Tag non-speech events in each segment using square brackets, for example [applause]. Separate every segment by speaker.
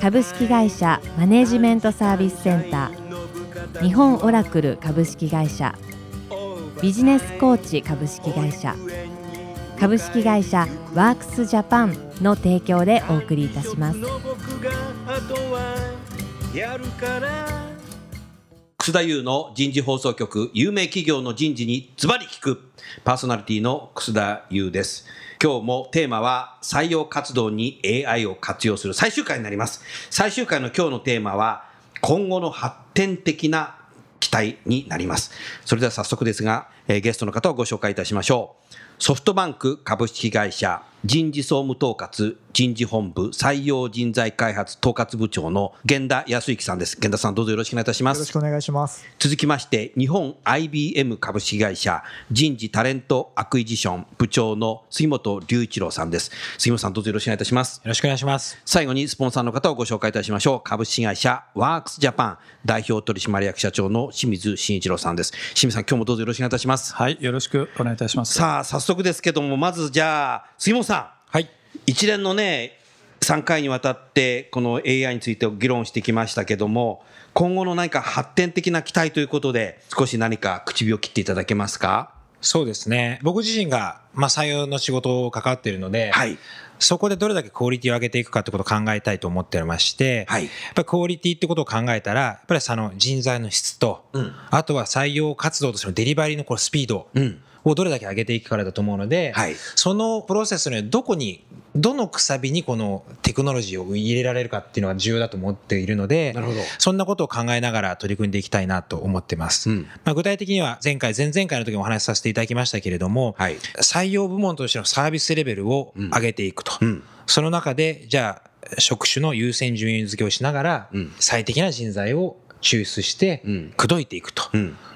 Speaker 1: 株式会社マネジメントサービスセンター。日本オラクル株式会社。ビジネスコーチ株式会社。株式会社ワークスジャパンの提供でお送りいたします。
Speaker 2: 楠田優の人事放送局有名企業の人事にズバリ聞く。パーソナリティの楠田優です。今日もテーマは採用活動に AI を活用する最終回になります。最終回の今日のテーマは今後の発展的な期待になります。それでは早速ですが、えー、ゲストの方をご紹介いたしましょう。ソフトバンク株式会社人事総務統括人事本部採用人材開発統括部長の源田康之さんです。源田さんどうぞよろしくお願いいたします。
Speaker 3: よろしくお願いします。
Speaker 2: 続きまして日本 IBM 株式会社人事 Talent Acquisition 部長の杉本隆一郎さんです。杉本さんどうぞよろしくお願いいたします。
Speaker 4: よろしくお願いします。
Speaker 2: 最後にスポンサーの方をご紹介いたしましょう。株式会社ワークスジャパン代表取締役社長の清水慎一郎さんです。清水さん今日もどうぞよろしくお願いいたします。
Speaker 4: はい、よろしくお願いいたします。
Speaker 2: さあ早速ですけどもまずじゃあ杉本さん。
Speaker 4: はい。
Speaker 2: 一連のね、3回にわたってこの AI について議論してきましたけども、今後の何か発展的な期待ということで、少し何か口火を切っていただけますか？
Speaker 4: そうですね。僕自身が、まあ、採用の仕事を関わっているので、はい、そこでどれだけクオリティを上げていくかってことを考えたいと思っておりまして、はい、やっぱりクオリティってことを考えたら、やっぱりその人材の質と、うん、あとは採用活動としてのデリバリーのこのスピード、うんをどれだけ上げていくからだと思うので、はい、そのプロセスのどこにどのくさびにこのテクノロジーを入れられるかっていうのが重要だと思っているのでそんなことを考えながら取り組んでいきたいなと思ってます、うん、まあ、具体的には前回前々回の時もお話しさせていただきましたけれども、はい、採用部門としてのサービスレベルを上げていくと、うん、その中でじゃあ職種の優先順位付けをしながら最適な人材を抽出して口説いていくと、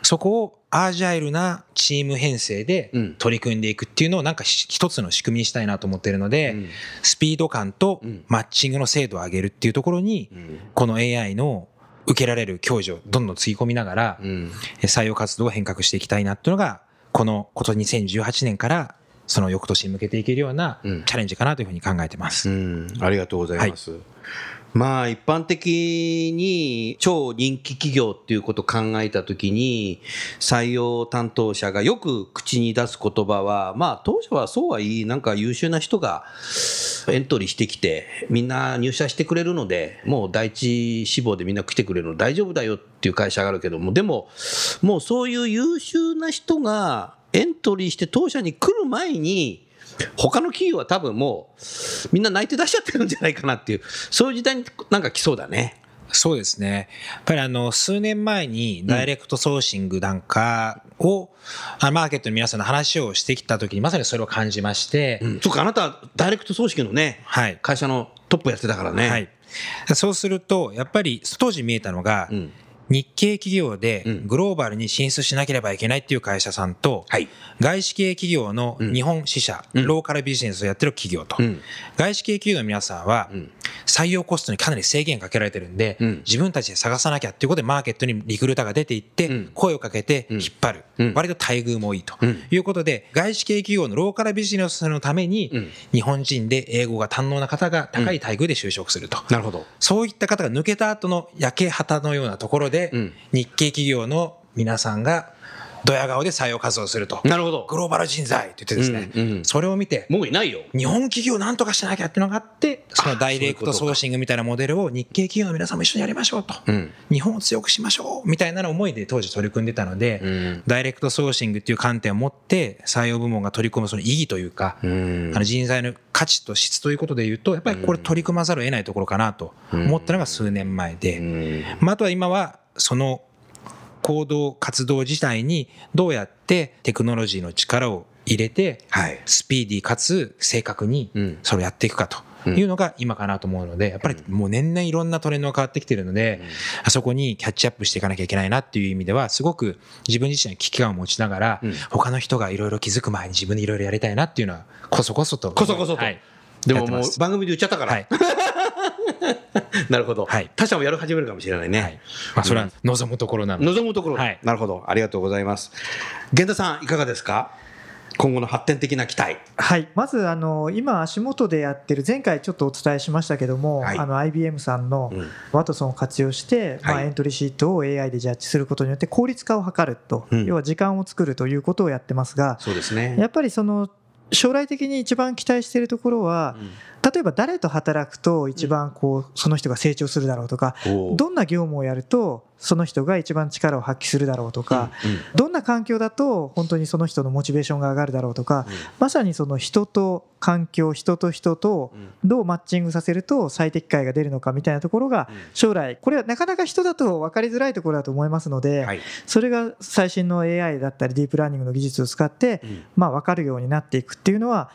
Speaker 4: そこをアージャイルなチーム編成で取り組んでいくっていうのをなんか一つの仕組みにしたいなと思ってるので、スピード感とマッチングの精度を上げるっていうところに、この AI の受けられる享受をどんどんつぎ込みながら、採用活動を変革していきたいなっていうのが、このこと2018年からその翌年に向けていけるようなチャレンジかなというふうに考えてます。
Speaker 2: ありがとうございます。はいまあ一般的に超人気企業っていうことを考えたときに採用担当者がよく口に出す言葉はまあ当初はそうはいいなんか優秀な人がエントリーしてきてみんな入社してくれるのでもう第一志望でみんな来てくれるの大丈夫だよっていう会社があるけどもでももうそういう優秀な人がエントリーして当社に来る前に他の企業は多分もうみんな泣いて出しちゃってるんじゃないかなっていうそういう時代になんか来そうだね。
Speaker 4: そうですね。やっぱりあの、数年前にダイレクトソーシングなんかを、うん、マーケットの皆さんの話をしてきたときにまさにそれを感じまして。
Speaker 2: うん、そうか、あなたダイレクトソーシングのね、はい、会社のトップやってたからね。はい。
Speaker 4: そうすると、やっぱり当時見えたのが、うん日系企業でグローバルに進出しなければいけないっていう会社さんと、外資系企業の日本支社、ローカルビジネスをやってる企業と、外資系企業の皆さんは、採用コストにかなり制限かけられてるんで、自分たちで探さなきゃっていうことでマーケットにリクルーターが出ていって、声をかけて引っ張る。割と待遇もいいということで、外資系企業のローカルビジネスのために、日本人で英語が堪能な方が高い待遇で就職すると。
Speaker 2: なるほど。
Speaker 4: そういった方が抜けた後の焼け旗のようなところで、で、日系企業の皆さんがドヤ顔で採用活動すると。
Speaker 2: なるほど。
Speaker 4: グローバル人材って言ってですね、うんうん、それを見て、
Speaker 2: もういないよ。
Speaker 4: 日本企業なんとかしなきゃっていうのがあって、そのダイレクトソーシングみたいなモデルを日系企業の皆さんも一緒にやりましょうと。うん、日本を強くしましょうみたいな思いで当時取り組んでたので、うん、ダイレクトソーシングっていう観点を持って採用部門が取り組むその意義というか、うん、あの人材の価値と質ということで言うと、やっぱりこれ取り組まざるを得ないところかなと思ったのが数年前で、まあ、あとは今はその行動活動自体にどうやってテクノロジーの力を入れて、スピーディーかつ正確にそれをやっていくかというのが今かなと思うので、やっぱりもう年々いろんなトレンドが変わってきてるので、あそこにキャッチアップしていかなきゃいけないなっていう意味では、すごく自分自身は危機感を持ちながら、他の人がいろいろ気づく前に自分でいろいろやりたいなっていうのは、こそこそと。
Speaker 2: こそこそと。はい、でももう番組で言っちゃったから。はい [laughs] なるほど、はい、他社もやる始めるかもしれないね。はい、
Speaker 4: まあ、それは望むところなの
Speaker 2: で、望むところ、はい、なるほど、ありがとうございます。源田さん、いかがですか？今後の発展的な期待。
Speaker 3: はい、まずあの今足元でやってる前回ちょっとお伝えしましたけども、はい、あの IBM さんのワトソンを活用して、うん、まあエントリーシートを AI でジャッジすることによって効率化を図ると、うん、要は時間を作るということをやってますが、
Speaker 2: そうですね。
Speaker 3: やっぱりその将来的に一番期待しているところは、うん例えば誰と働くと一番こうその人が成長するだろうとかどんな業務をやるとその人が一番力を発揮するだろうとかどんな環境だと本当にその人のモチベーションが上がるだろうとかまさにその人と環境人と人とどうマッチングさせると最適解が出るのかみたいなところが将来これはなかなか人だと分かりづらいところだと思いますのでそれが最新の AI だったりディープラーニングの技術を使ってまあ分かるようになっていくっていうのは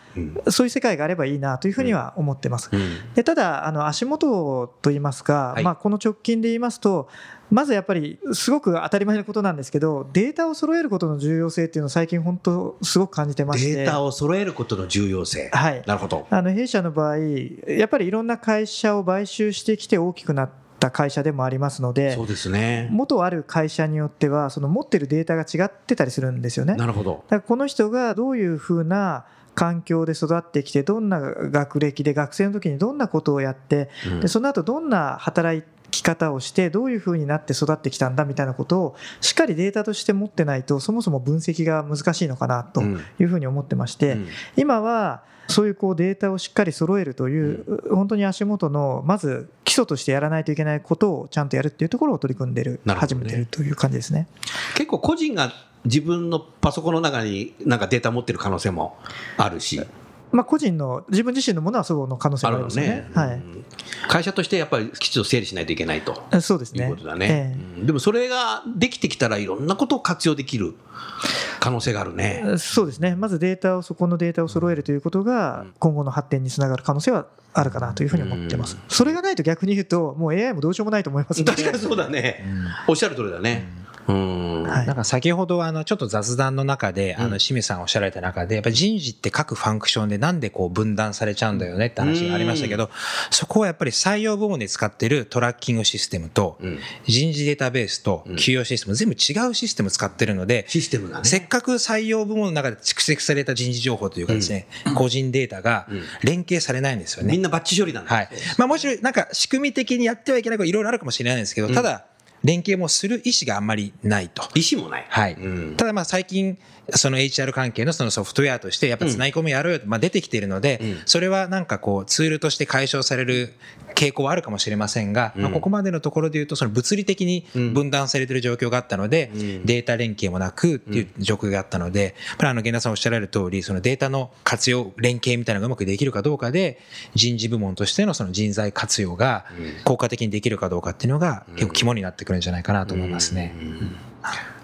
Speaker 3: そういう世界があればいいなというふうには思ってます。でただあの足元といいますか、まあ、この直近で言いますとまずやっぱりすごく当たり前のことなんですけどデータを揃えることの重要性っていうのを最近本当すごく感じてまして。
Speaker 2: データを揃えることの重要性。
Speaker 3: はい。
Speaker 2: なるほど。
Speaker 3: あの弊社の場合やっぱりいろんな会社を買収してきて大きくなった会社でもありますので
Speaker 2: そうですね。
Speaker 3: 元ある会社によってはその持ってるデータが違ってたりするんですよね。
Speaker 2: なるほど。
Speaker 3: だからこの人がどういうふうな環境で育ってきてどんな学歴で学生の時にどんなことをやって、でその後どんな働き方をしてどういうふうになって育ってきたんだみたいなことをしっかりデータとして持ってないとそもそも分析が難しいのかなというふうに思ってまして、今はそういうこうデータをしっかり揃えるという、本当に足元のまず基礎としてやらないといけないことをちゃんとやるっていうところを取り組んでる、始めてるという感じですね。
Speaker 2: 結構個人が自分のパソコンの中になんかデータ持ってる可能性もあるし。
Speaker 3: まあ、個人の自分自身のものはその可能性もありますね、ね、はい、
Speaker 2: 会社としてやっぱりきちんと整理しないといけないと。
Speaker 3: そうですね。
Speaker 2: いうことだね、えー、でもそれができてきたらいろんなことを活用できる可能性があるね。
Speaker 3: そうですね。まずデータをそこのデータを揃えるということが今後の発展につながる可能性はあるかなというふうに思ってます、それがないと逆に言うともう AI もどうしようもないと思います
Speaker 2: 確かにそうだね、おっしゃる通りだね、
Speaker 4: うん。なんか先ほどあのちょっと雑談の中で、あの清水さんおっしゃられた中でやっぱ人事って各ファンクションでなんでこう分断されちゃうんだよねって話がありましたけど、そこはやっぱり採用部門で使ってるトラッキングシステムと、人事データベースと給与システム全部違うシステム使ってるので、
Speaker 2: システムが
Speaker 4: せっかく採用部門の中で蓄積された人事情報というかですね、個人データが連携されないんですよね。
Speaker 2: みんなバッチ処理なん
Speaker 4: はい。まあもちろんなんか仕組み的にやってはいけないこといろいろあるかもしれないんですけど、ただ、連携もする意思があんまりないと。
Speaker 2: 意思もない。
Speaker 4: はい。うん、ただまあ最近、その HR 関係のそのソフトウェアとしてやっぱつない込みやろうよと、まあ出てきているので、それはなんかこうツールとして解消される傾向はあるかもしれませんが、まあここまでのところで言うとその物理的に分断されている状況があったので、データ連携もなくっていう状況があったので、やっぱりあの源田さんおっしゃられる通り、そのデータの活用、連携みたいなのがうまくできるかどうかで、人事部門としてのその人材活用が効果的にできるかどうかっていうのが結構肝になってくるんじゃないかなと思いますね。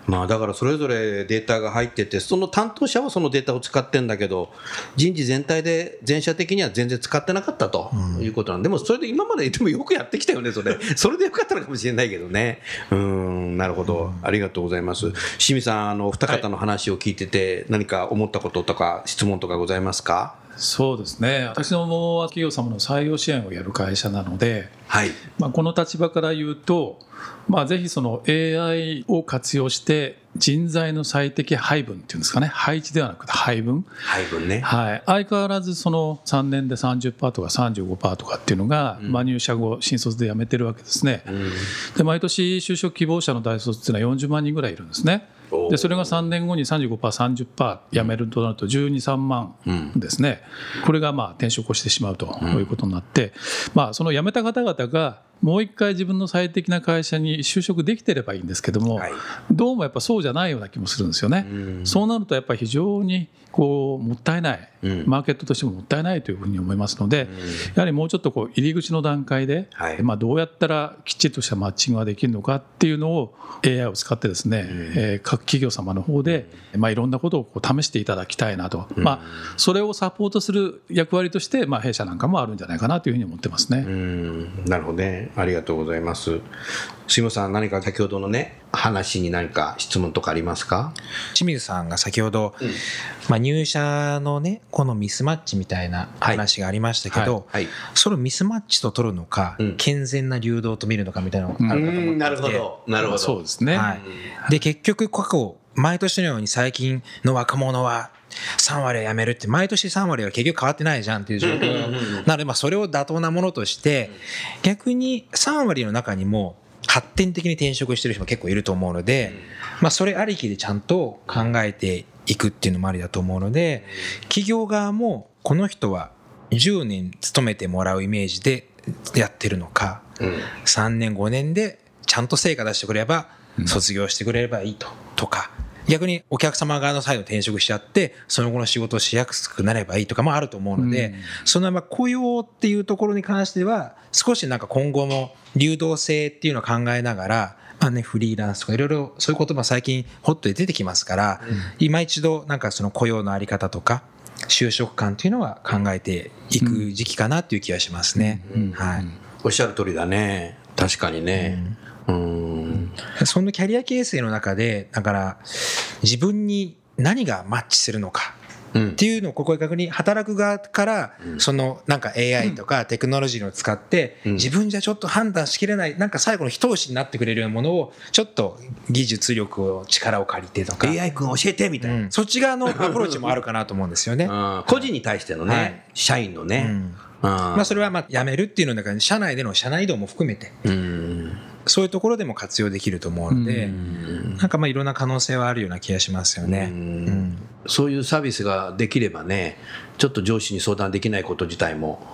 Speaker 2: まあだからそれぞれデータが入ってて、その担当者はそのデータを使ってるんだけど、人事全体で全社的には全然使ってなかったということなんで、でもそれで今まででもよくやってきたよね、それ。[laughs] それでよかったのかもしれないけどね。うん、なるほど。ありがとうございます。清水さん、あの、お二方の話を聞いてて、何か思ったこととか質問とかございますか？
Speaker 5: そうですね。私のも企業様の採用支援をやる会社なので、
Speaker 2: はい。
Speaker 5: まあ、この立場から言うと、まあ、ぜひその AI を活用して人材の最適配分っていうんですかね。配置ではなくて配分。
Speaker 2: 配分ね、
Speaker 5: はい、相変わらずその3年で30%とか35%とかっていうのが、うん、まあ、入社後新卒で辞めてるわけですね、うん、で毎年就職希望者の大卒っていうのは40万人ぐらいいるんですねでそれが3年後に 35%30% 辞めるとなると123万ですね、これがまあ転職をしてしまうということになって、まあ、その辞めた方々がもう一回自分の最適な会社に就職できてればいいんですけども、はい、どうもやっぱそうじゃないような気もするんですよね。うそうなるとやっぱり非常にこうもったいない、マーケットとしてももったいないというふうに思いますので、やはりもうちょっとこう入り口の段階で、はい、まあ、どうやったらきっちりとしたマッチングができるのかっていうのを AI を使ってですね、えー、各企業様の方で、まあ、いろんなことをこう試していただきたいなと、まあ、それをサポートする役割として、まあ、弊社なんかもあるんじゃないかなというふうに思ってますね。
Speaker 2: なるほどねありがとうございます。杉本さん何か先ほどのね話に何か質問とかありますか？
Speaker 4: 清水さんが先ほど、うん、まあ、入社のねこのミスマッチみたいな話がありましたけど、はいはい、それをミスマッチと取るのか、うん、健全な流動と見るのかみたいなのがあるかと思って
Speaker 2: なるほど。なるほど。
Speaker 5: そうですね、はい、
Speaker 4: で結局過去毎年のように最近の若者は3割は辞めるって毎年3割は結局変わってないじゃんっていう状況。なのでまあそれを妥当なものとして逆に3割の中にも発展的に転職してる人も結構いると思うので、まあ、それありきでちゃんと考えていくっていうのもありだと思うので企業側もこの人は10年勤めてもらうイメージでやってるのか、3年5年でちゃんと成果出してくれれば卒業してくれればいいととか逆にお客様側のサイド転職しちゃってその後の仕事をしやすくなればいいとかもあると思うので、そのまあ雇用っていうところに関しては少しなんか今後も流動性っていうのを考えながらまあね、フリーランスとかいろいろそういう言葉最近ホットで出てきますから、うん、今一度なんかその雇用のあり方とか就職感っていうのは考えていく時期かなっていう気がしますね。はい、
Speaker 2: おっしゃる通りだね。確かにね。うん、
Speaker 4: そのキャリア形成の中で、だから自分に何がマッチするのか。っていうのをここで確認働く側からそのなんか AI とかテクノロジーを使って自分じゃちょっと判断しきれないなんか最後の一押しになってくれるようなものをちょっと技術力を力を借りてとか。
Speaker 2: AI 君教えてみたいな、
Speaker 4: そっち側のアプローチもあるかなと思うんですよね。[laughs]
Speaker 2: 個人に対してのね、社員のね、
Speaker 4: まあそれはまあ辞めるっていうのだから社内での社内移動も含めて、そういうところでも活用できると思うので、なんかまあいろんな可能性はあるような気がしますよね。うん、
Speaker 2: そういうサービスができればね、ちょっと上司に相談できないこと自体も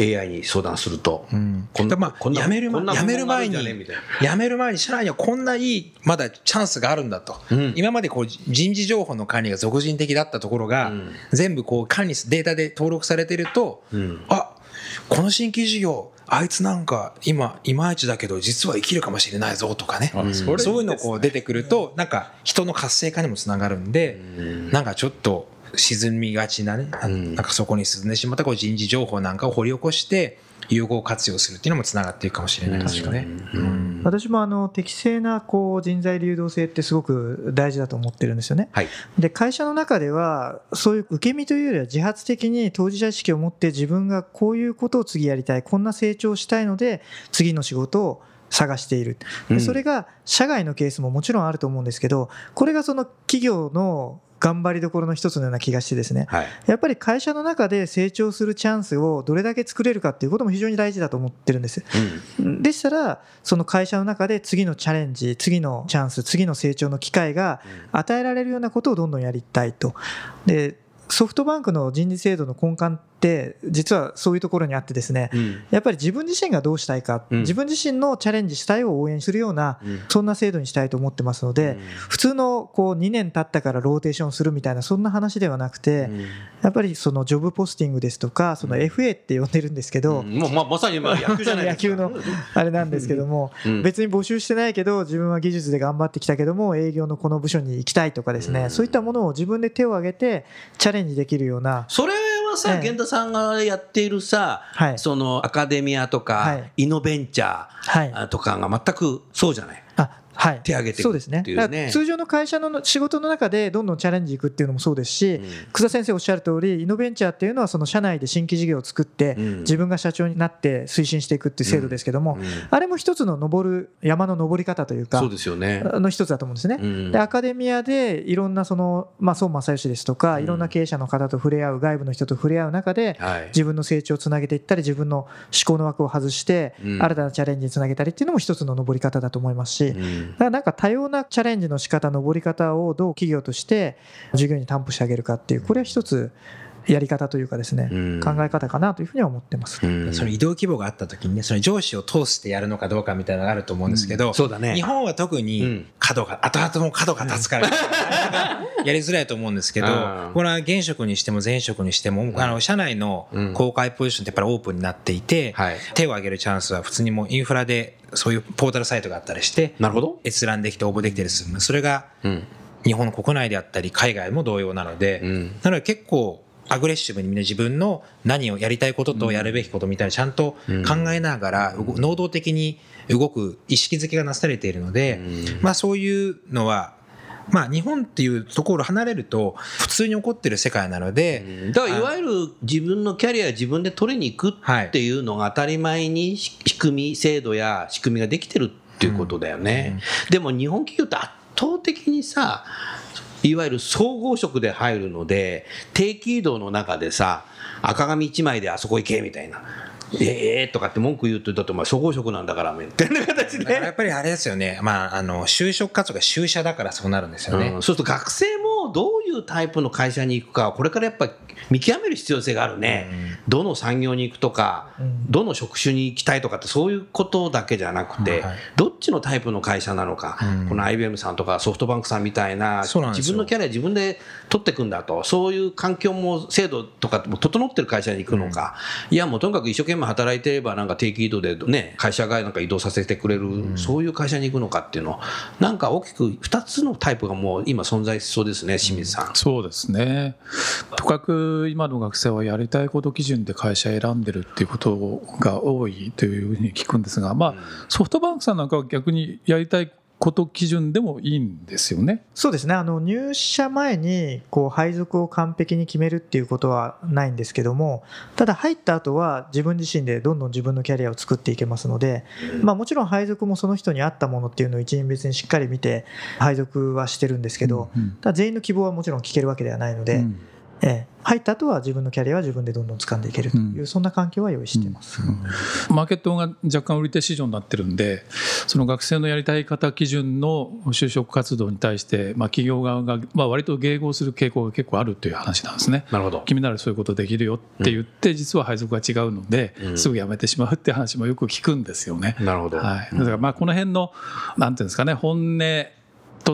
Speaker 2: AI に相談すると、
Speaker 4: うん、こんな、まあ、辞める辞める前に、辞める前に社内にはこんないい、まだチャンスがあるんだと。うん、今までこう人事情報の管理が俗人的だったところが、うん、全部こう管理、データで登録されてると、うん、あこの新規事業、あいつなんか今いまいちだけど実は生きるかもしれないぞとかね、うん、そういうのこう出てくるとなんか人の活性化にもつながるんで、うん、なんかちょっと沈みがちなね、うん、なんかそこに沈んでしまったこう人事情報なんかを掘り起こして有効活用するっていうのもつながっていくかもしれないですよね。
Speaker 3: 私もあの適正なこう人材流動性ってすごく大事だと思ってるんですよね。はい、で会社の中ではそういう受け身というよりは自発的に当事者意識を持って自分がこういうことを次やりたいこんな成長したいので次の仕事を探している。でそれが社外のケースももちろんあると思うんですけどこれがその企業の頑張りどころの一つのような気がしてですね、はい、やっぱり会社の中で成長するチャンスをどれだけ作れるかっていうことも非常に大事だと思ってるんです、うん、でしたらその会社の中で次のチャレンジ次のチャンス次の成長の機会が与えられるようなことをどんどんやりたいと。でソフトバンクの人事制度の根幹って実はそういうところにあってですね、うん、やっぱり自分自身がどうしたいか、うん、自分自身のチャレンジしたいを応援するような、うん、そんな制度にしたいと思ってますので、普通のこう2年経ったからローテーションするみたいなそんな話ではなくて、やっぱりそのジョブポスティングですとかその FA って呼んでるんですけど、
Speaker 2: もうままさに野球じゃない [laughs]
Speaker 3: 野球のあれなんですけども、別に募集してないけど自分は技術で頑張ってきたけども営業のこの部署に行きたいとかですね、そういったものを自分で手を挙げてチャレンジできるような
Speaker 2: それはさ、源太さんがやっているさ、はい、そのアカデミアとか、はい、イノベンチャーとかが全くそうじゃない？はい、手挙げていくっていうね、
Speaker 3: ね、通常の会社の仕事の中でどんどんチャレンジいくっていうのもそうですし、うん、久田先生おっしゃる通りイノベンチャーっていうのはその社内で新規事業を作って、うん、自分が社長になって推進していくっていう制度ですけども、うん、あれも一つの登る山の登り方というか
Speaker 2: そうですよね。
Speaker 3: の一つだと思うんですね。でアカデミアでいろんなその、まあ、孫正義ですとかいろんな経営者の方と触れ合う外部の人と触れ合う中で、はい、自分の成長をつなげていったり自分の思考の枠を外して、新たなチャレンジにつなげたりっていうのも一つの登り方だと思い。ますし、だからなんか多様なチャレンジの仕方登り方をどう企業として事業に担保してあげるかっていうこれは一つやり方というかですね、考え方かなというふうには思ってます。そ
Speaker 4: の移動規模があった時にね、その上司を通してやるのかどうかみたいなのがあると思うんですけど、
Speaker 2: そうだね。
Speaker 4: 日本は特に角が、後々も角が立つから、[laughs] やりづらいと思うんですけど、これは現職にしても前職にしても、あの、社内の公開ポジションってやっぱりオープンになっていて、手を挙げるチャンスは普通にもうインフラでそういうポータルサイトがあったりして、
Speaker 2: なるほど。
Speaker 4: 閲覧できて応募できたりする。それが、日本の国内であったり海外も同様なので、なので結構アグレッシブにみんな自分の何をやりたいこととやるべきことみたいなちゃんと考えながら、能動的に動く意識づけがなされているので、まあそういうのはまあ、日本っていうところを離れると普通に起こってる世界なので、
Speaker 2: だからいわゆる自分のキャリア自分で取りに行くっていうのが当たり前に仕組み制度や仕組みができてるっていうことだよね、でも日本企業って圧倒的にさいわゆる総合職で入るので定期移動の中でさ赤紙1枚であそこ行けみたいな。ええー、とかって文句言うと、だってお前、総合職なんだから、みたいな形で。[laughs]
Speaker 4: やっぱりあれですよね。まあ、あの、就職活動が就社だからそうなるんですよね。
Speaker 2: うん、そうすると学生もどういうタイプの会社に行くか、これからやっぱ見極める必要性があるね。うん、どの産業に行くとか、うん、どの職種に行きたいとかって、そういうことだけじゃなくて、はい、どっちのタイプの会社なのか、この IBM さんとかソフトバンクさんみたいな、自分のキャリア自分で取っていくんだと、そういう環境も制度とかも整ってる会社に行くのか、いや、もうとにかく一生懸命働いてれば、なんか定期移動でね、会社がなんか移動させてくれる、うん、そういう会社に行くのかっていうの、なんか大きく2つのタイプがもう今存在しそうですね、清水さん。うん、
Speaker 5: そうですね。とかく今の学生はやりたいこと基準で会社選んでるっていうことが多いというふうに聞くんですが、まあ、ソフトバンクさんなんかは逆にやりたいこと基準でもいいんですよね。
Speaker 3: そうですね。あの入社前にこう配属を完璧に決めるっていうことはないんですけども、ただ入った後は自分自身でどんどん自分のキャリアを作っていけますので、まあもちろん配属もその人に合ったものっていうのを一員別にしっかり見て配属はしてるんですけど、ただ全員の希望はもちろん聞けるわけではないので。ええ、入った後は自分のキャリアは自分でどんどん掴んでいけるという、うん、そんな環境は用意しています、うん。
Speaker 5: うん、マーケットが若干売り手市場になってるん。でその学生のやりたい方基準の就職活動に対して、まあ、企業側が、まあ、割と迎合する傾向が結構あるという話なん。ですね
Speaker 2: なるほど
Speaker 5: 君ならそういうことできるよって言って、実は配属が違うので、すぐ辞めてしまうって話もよく聞くん。ですよね
Speaker 2: なるほど、
Speaker 5: はい、だからまあこの辺のなん。ていうん。ですかね本音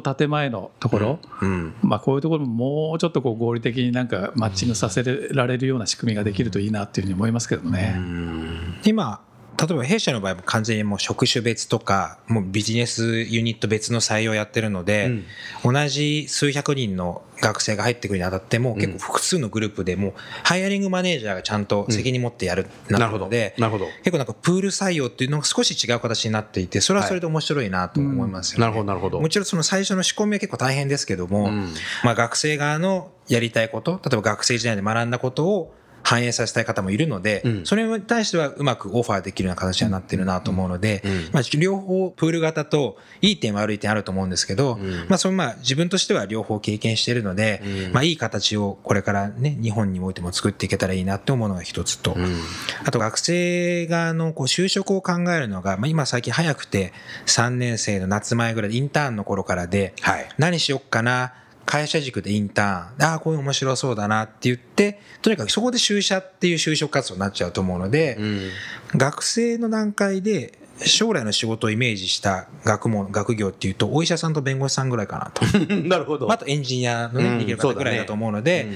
Speaker 5: と建前のところ、うん、まあ、こういうところももうちょっとこう合理的になんかマッチングさせられるような仕組みができるといいなっていうふうに思いますけどね。
Speaker 4: 今例えば弊社の場合も完全にもう職種別とか、もうビジネスユニット別の採用やってるので、うん、同じ数百人の学生が入ってくるにあたっても、結構複数のグループでも、ハイアリングマネージャーがちゃんと責任持ってやる、なるので、なるほど。結構なんかプール採用っていうのが少し違う形になっていて、それはそれで面白いなと思いますよね。
Speaker 2: なるほど、なるほど。
Speaker 4: もちろんその最初の仕込みは結構大変ですけども、まあ学生側のやりたいこと、例えば学生時代で学んだことを、反映させたい方もいるので、うん、それに対してはうまくオファーできるような形になってるなと思うので、うん、まあ、両方プール型といい点悪い点あると思うんですけど、うん、まあそのまあ自分としては両方経験しているので、まあいい形をこれからね、日本においても作っていけたらいいなって思うのが一つと、あと学生側のこう就職を考えるのが、まあ今最近早くて3年生の夏前ぐらいインターンの頃からで、何しよっかな、会社軸でインターン、ああ、こういう面白そうだなって言って、とにかくそこで就社っていう就職活動になっちゃうと思うので、うん、学生の段階で将来の仕事をイメージした学問、学業っていうと、お医者さんと弁護士さんぐらいかなと。[laughs]
Speaker 2: なるほど。
Speaker 4: あとエンジニアのね、逃げる方ぐらいだと思うので、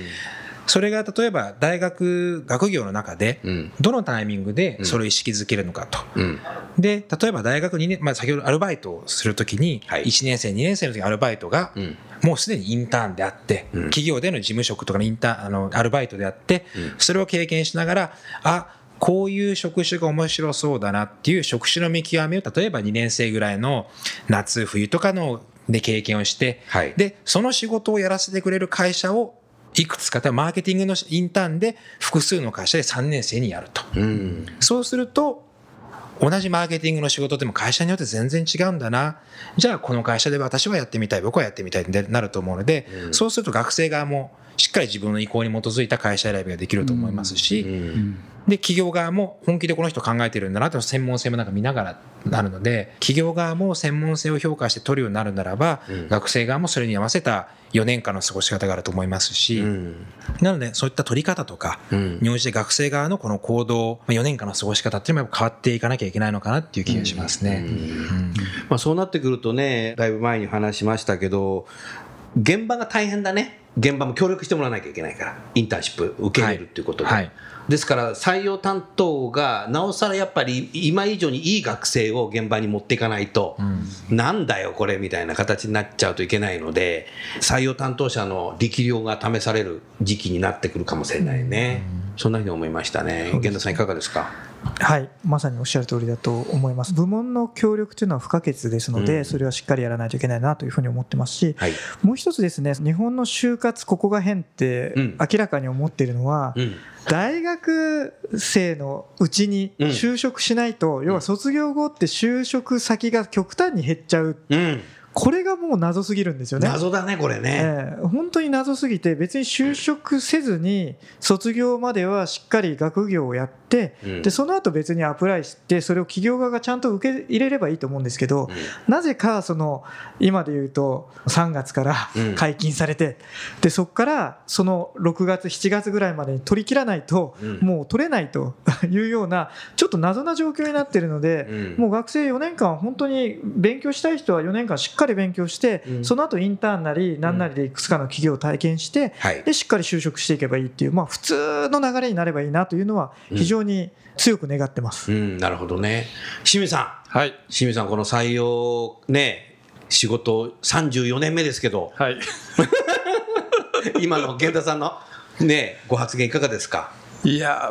Speaker 4: それが例えば大学学業の中でどのタイミングでそれを意識づけるのかと、うん、で例えば大学2年、まあ、先ほどアルバイトをするときに1年生2年生の時アルバイトがもうすでにインターンであって、うん、企業での事務職とかのインターンあのアルバイトであって、それを経験しながらあこういう職種が面白そうだなっていう職種の見極めを例えば2年生ぐらいの夏冬とかので経験をして、はい、でその仕事をやらせてくれる会社をいくつか、マーケティングのインターンで複数の会社で3年生にやると。うん、そうすると、同じマーケティングの仕事でも会社によって全然違うんだな。じゃあこの会社で私はやってみたい、僕はやってみたいってなると思うので、うん、そうすると学生側もしっかり自分の意向に基づいた会社選びができると思いますし、で企業側も本気でこの人考えてるんだなって専門性もなんか見ながらなるので企業側も専門性を評価して取るようになるならば、学生側もそれに合わせた4年間の過ごし方があると思いますし、なのでそういった取り方とかに応じて学生側のこの行動4年間の過ごし方っていうのも変わっていかなきゃいけないのかなっていう気がしますね。
Speaker 2: まあ、そうなってくるとねだいぶ前に話しましたけど現場が大変だね現場も協力してもらわなきゃいけないからインターンシップ受け入れるっていうことで、はい。はい。ですから採用担当がなおさらやっぱり今以上にいい学生を現場に持っていかないと、うん、なんだよこれみたいな形になっちゃうといけないので採用担当者の力量が試される時期になってくるかもしれないね、うん、そんなふうに思いましたね。源田さんいかがですか？
Speaker 3: はいまさにおっしゃる通りだと思います。部門の協力というのは不可欠ですので、うん、それはしっかりやらないといけないなというふうに思ってます。し、はい、もう一つですね日本の就活ここが変って明らかに思っているのは、うん、大学生のうちに就職しないと、要は卒業後って就職先が極端に減っちゃう。これがもう謎すぎるんですよね。
Speaker 2: 謎だね、これね、
Speaker 3: えー、本当に謎すぎて、別に就職せずに、卒業まではしっかり学業をやっ、うん、でその後別にアプライしてそれを企業側がちゃんと受け入れればいいと思うんですけど、うん、なぜかその今で言うと3月から解禁されて、でそこからその6月7月ぐらいまでに取り切らないと、もう取れないと [laughs] いうようなちょっと謎な状況になっているので、もう学生4年間本当に勉強したい人は4年間しっかり勉強して、その後インターンなり何なりでいくつかの企業を体験して、でしっかり就職していけばいいっていう、まあ、普通の流れになればいいなというのは非常にに強く願ってます。
Speaker 2: うん、なるほどね。清水さ
Speaker 5: ん。はい。
Speaker 2: 清水さん、この採用ね、仕事34年目ですけど。
Speaker 5: はい。[laughs]
Speaker 2: 今の源田さんのね、ご発言いかがですか？
Speaker 5: いや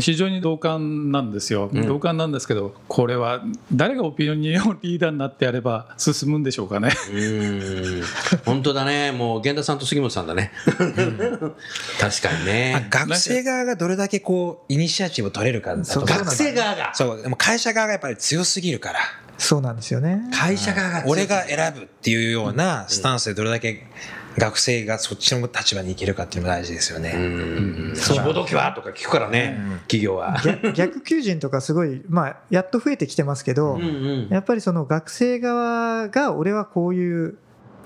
Speaker 5: 非常に同感なんですよ、うん、同感なんですけどこれは誰がオピニオンリーダーになってやれば進むんでしょうかね。
Speaker 2: うん。本当だね。もう源田さんと杉本さんだね、うん、確かにね。
Speaker 4: 学生側がどれだけこうイニシアチブを取れるか
Speaker 2: 学生側が。
Speaker 4: そう。でも会社側がやっぱり強すぎるから。
Speaker 3: そうなんですよね。
Speaker 2: 会社側が
Speaker 4: 俺が選ぶっていうようなスタンスでどれだけ、学生がそっちの立場に行けるかっていうのが大事ですよね。
Speaker 2: 志望動機はとか聞くからね、企業は。
Speaker 3: 逆求人とかすごい、まあ、やっと増えてきてますけど、やっぱりその学生側が俺はこういう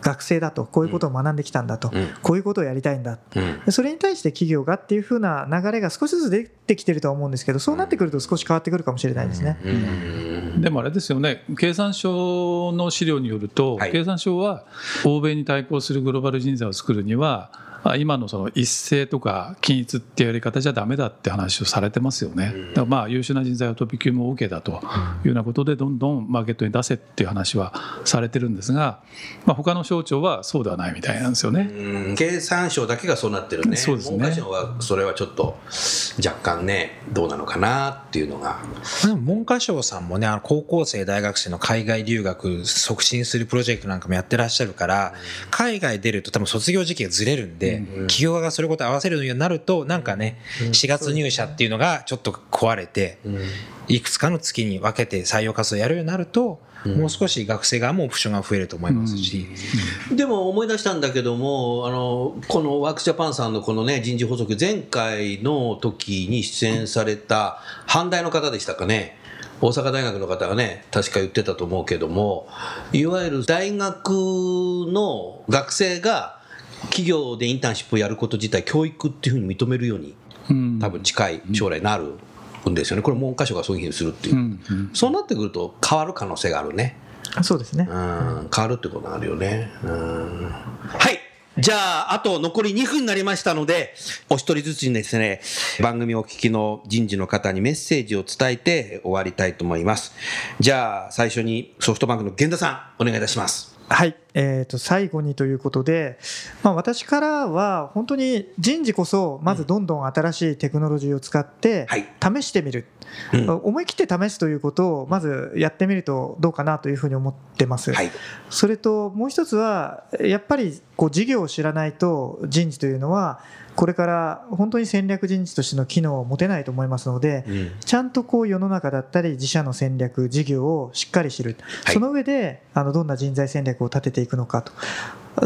Speaker 3: 学生だとこういうことを学んできたんだと、うん、こういうことをやりたいんだ、うん、それに対して企業がっていうふうな流れが少しずつ出てきてるとは思うんですけどそうなってくると少し変わってくるかもしれないですね、
Speaker 5: でもあれですよね。経産省の資料によると、はい、経産省は欧米に対抗するグローバル人材を作るには今のその一斉とか均一っていうやり方じゃだめだって話をされてますよね。だからまあ優秀な人材は飛び級も OK だというようなことでどんどんマーケットに出せっていう話はされてるんですが、まあ、他の省庁はそうではないみたいなんですよね。
Speaker 2: 経産省だけがそうなってるね。
Speaker 5: そうですね。
Speaker 2: 文科省はそれはちょっと若干ねどうなのかなっていうのが。
Speaker 4: 文科省さんもねあの高校生大学生の海外留学促進するプロジェクトなんかもやってらっしゃるから、海外出ると多分卒業時期がずれるんで。企業がそれこと合わせるようになるとなんかね4月入社っていうのがちょっと壊れていくつかの月に分けて採用活動やるようになるともう少し学生側もオプションが増えると思いますし、
Speaker 2: でも思い出したんだけどもあのこのワークスジャパンさんのこのね人事補足前回の時に出演された阪大の方でしたかね。大阪大学の方がね確か言ってたと思うけどもいわゆる大学の学生が企業でインターンシップをやること自体教育っていうふうに認めるように、多分近い将来なるんですよね。これ文科省がそういうふうにするっていう、そうなってくると変わる可能性があるね。
Speaker 3: そうですね、
Speaker 2: うん、変わるってことがあるよね、うん、はい。じゃあ、あと残り2分になりましたので、お一人ずつにですね、番組をお聞きの人事の方にメッセージを伝えて終わりたいと思います。じゃあ、最初にソフトバンクの源田さん、お願いいたします。
Speaker 3: はい、えー、と最後にということで、まあ、私からは本当に人事こそまずどんどん新しいテクノロジーを使って試してみる、うん、思い切って試すということをまずやってみるとどうかなというふうに思ってます、はい、それともう一つはやっぱりこう事業を知らないと人事というのはこれから本当に戦略人事としての機能を持てないと思いますので、うん、ちゃんとこう世の中だったり自社の戦略事業をしっかり知る、はい、その上であのどんな人材戦略を立てていくのかと。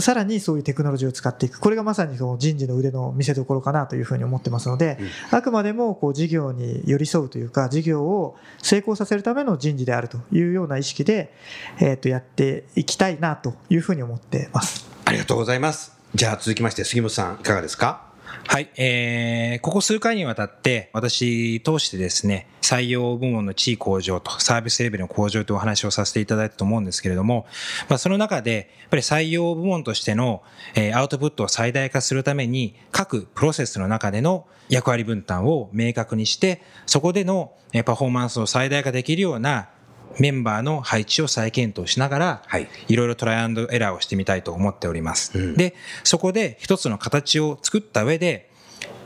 Speaker 3: さらにそういうテクノロジーを使っていく。これがまさにその人事の腕の見せ所かなというふうに思ってますので、うん、あくまでもこう事業に寄り添うというか事業を成功させるための人事であるというような意識で、えー、とやっていきたいなというふうに思ってます。
Speaker 2: ありがとうございます。じゃあ続きまして杉本さんいかがですか？
Speaker 4: はい、えー、ここ数回にわたって私通してですね、採用部門の地位向上とサービスレベルの向上というお話をさせていただいたと思うんですけれども、まあ、その中で、やっぱり採用部門としての、えー、アウトプットを最大化するために、各プロセスの中での役割分担を明確にして、そこでのパフォーマンスを最大化できるようなメンバーの配置を再検討しながら、はい、いろいろトライアンドエラーをしてみたいと思っております。うん、で、そこで一つの形を作った上で、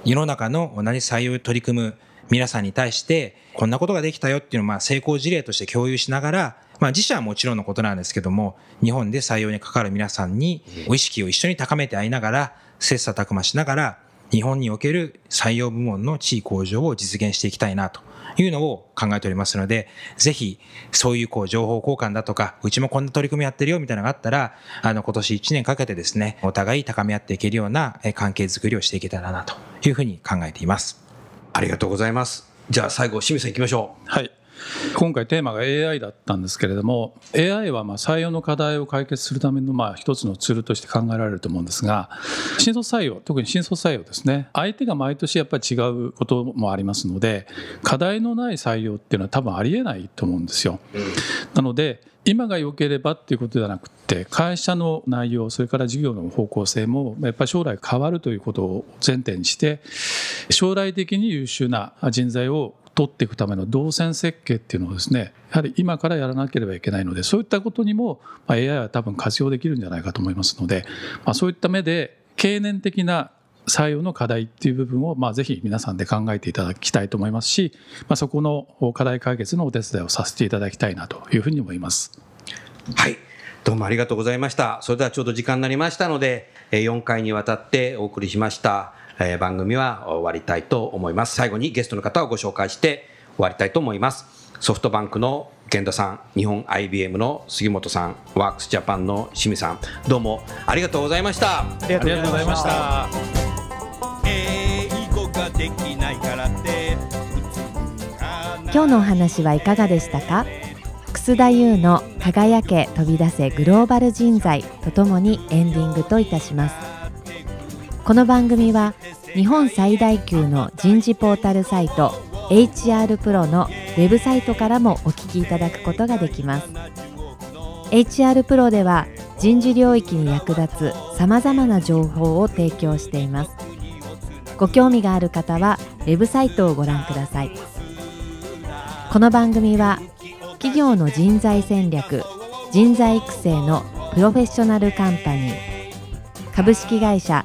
Speaker 4: 世の中の同じ採用に取り組む皆さんに対して、こんなことができたよっていうのをまあ成功事例として共有しながら、まあ自社はもちろんのことなんですけども、日本で採用に関わる皆さんに、お意識を一緒に高めてあいながら、切磋琢磨しながら、日本における採用部門の地位向上を実現していきたいなというのを考えておりますので、ぜひ、そういうこう情報交換だとか、うちもこんな取り組みやってるよみたいなのがあったら、あの、今年1年かけてですね、お互い高め合っていけるような関係づくりをしていけたらなというふうに考えています。
Speaker 2: ありがとうございます。じゃあ最後、清水さん行きましょ
Speaker 5: う。はい。今回テーマが AI だったんですけれども AI はま採用の課題を解決するためのまあ一つのツールとして考えられると思うんですが新卒採用特に新卒採用ですね相手が毎年やっぱり違うこともありますので課題のない採用っていうのは多分ありえないと思うんですよ。なので今が良ければっていうことではなくて会社の内容それから事業の方向性もやっぱり将来変わるということを前提にして将来的に優秀な人材を取っていくための動線設計っていうのをですねやはり今からやらなければいけないのでそういったことにも AI は多分活用できるんじゃないかと思いますので、まあ、そういった目で経年的な採用の課題っていう部分を、まあ、ぜひ皆さんで考えていただきたいと思いますし、まあ、そこの課題解決のお手伝いをさせていただきたいなというふうに思います。
Speaker 2: はいどうもありがとうございました。それではちょうど時間になりましたので、4回にわたってお送りしました。えー、番組は終わりたいと思います。最後にゲストの方をご紹介して終わりたいと思います。ソフトバンクの源田さん、日本 IBM の杉本さん、ワークスジャパンの清水さん、どうもありがとうございました。
Speaker 3: ありがとうございました。
Speaker 1: 今日のお話はいかがでしたか？楠田優の輝け飛び出せグローバル人材とともにエンディングといたしますこの番組は日本最大級の人事ポータルサイト HR プロのウェブサイトからもお聞きいただくことができます HR プロでは人事領域に役立つさまざまな情報を提供していますご興味がある方はウェブサイトをご覧くださいこの番組は企業の人材戦略人材育成のプロフェッショナルカンパニー株式会社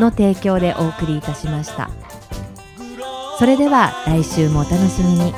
Speaker 1: の提供でお送りいたしましたそれでは来週もお楽しみに。